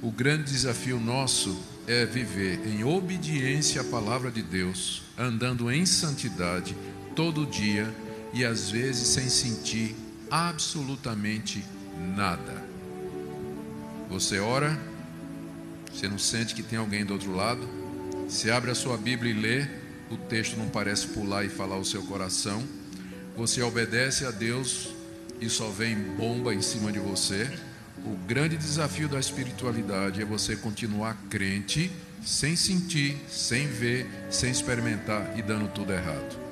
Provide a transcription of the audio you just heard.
O grande desafio nosso é viver em obediência à palavra de Deus, andando em santidade todo dia e às vezes sem sentir absolutamente nada. Você ora, você não sente que tem alguém do outro lado, você abre a sua Bíblia e lê, o texto não parece pular e falar o seu coração, você obedece a Deus e só vem bomba em cima de você. O grande desafio da espiritualidade é você continuar crente, sem sentir, sem ver, sem experimentar e dando tudo errado.